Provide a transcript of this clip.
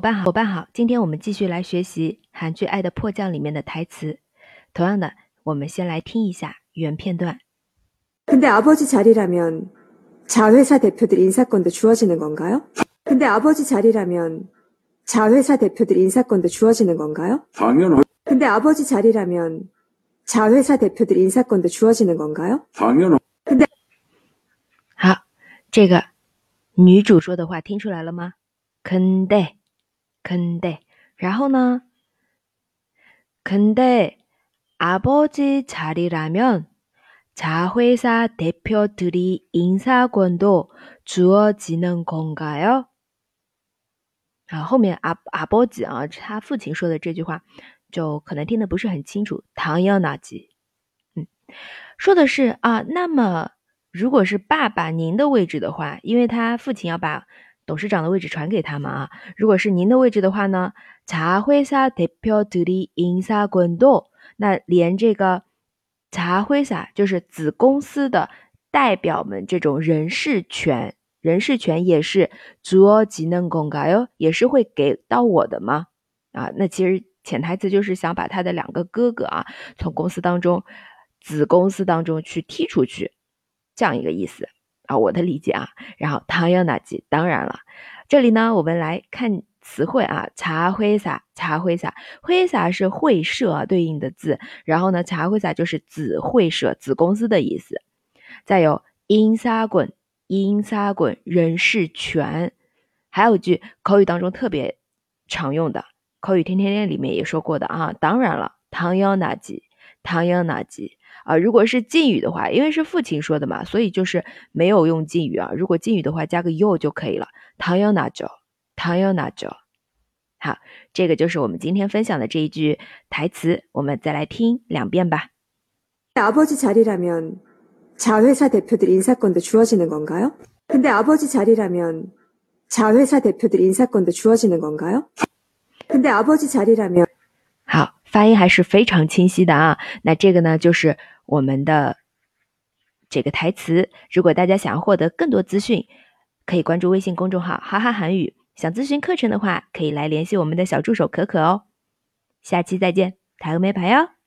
伙伴好，伙伴好，今天我们继续来学习韩剧《爱的迫降》里面的台词。同样的，我们先来听一下原片段。근데아버지자리라면자회사대표들인사권도주어지는건가요근데아버지자리라면자회사대표들인사권도주어지는건가요당연하근데아버지자리라면자회사대표들인사권도주어지는건가요 당연하 好，这个女主说的话听出来了吗？肯데 肯데然后呢？근데아버지자리라면자회사대표들이인사권도주어지는건가요啊，后面阿阿波吉啊，他父亲说的这句话，就可能听得不是很清楚。唐央纳吉，嗯，说的是啊，那么如果是爸爸您的位置的话，因为他父亲要把 董事长的位置传给他们啊，如果是您的位置的话呢，茶会萨代表独立营萨滚动，那连这个茶会萨就是子公司的代表们这种人事权。人事权也是主技能公告哟，也是会给到我的吗？啊，那其实潜台词就是想把他的两个哥哥啊，从公司当中、子公司当中去踢出去，这样一个意思啊，我的理解啊。然后唐央纳吉，当然了，这里呢，我们来看词汇啊，茶会撒，茶会撒，会撒是会社啊对应的字，然后呢，茶会撒就是子会社、子公司的意思。再有英撒滚。因撒滚人事权，还有一句口语当中特别常用的口语天天练里面也说过的啊。当然了，唐央那吉，唐央那吉啊。如果是敬语的话，因为是父亲说的嘛，所以就是没有用敬语啊。如果敬语的话，加个 you 就可以了。唐央那就，唐央那就。好，这个就是我们今天分享的这一句台词，我们再来听两遍吧。아버지자리라면 자회사 대표들 인사권도 주어지는 건가요? 근데 아버지 자리라면 자회사 대표들 인사권도 주어지는 건가요? 근데 아버지 자리라면 好， 发音还是非常清晰的啊。那这个呢，就是我们的这个台词。如果大家想要获得更多资讯，可以关注微信公众号“哈哈韩语”。想咨询课程的话，可以来联系我们的小助手可可哦。下期再见，台欧没牌哟。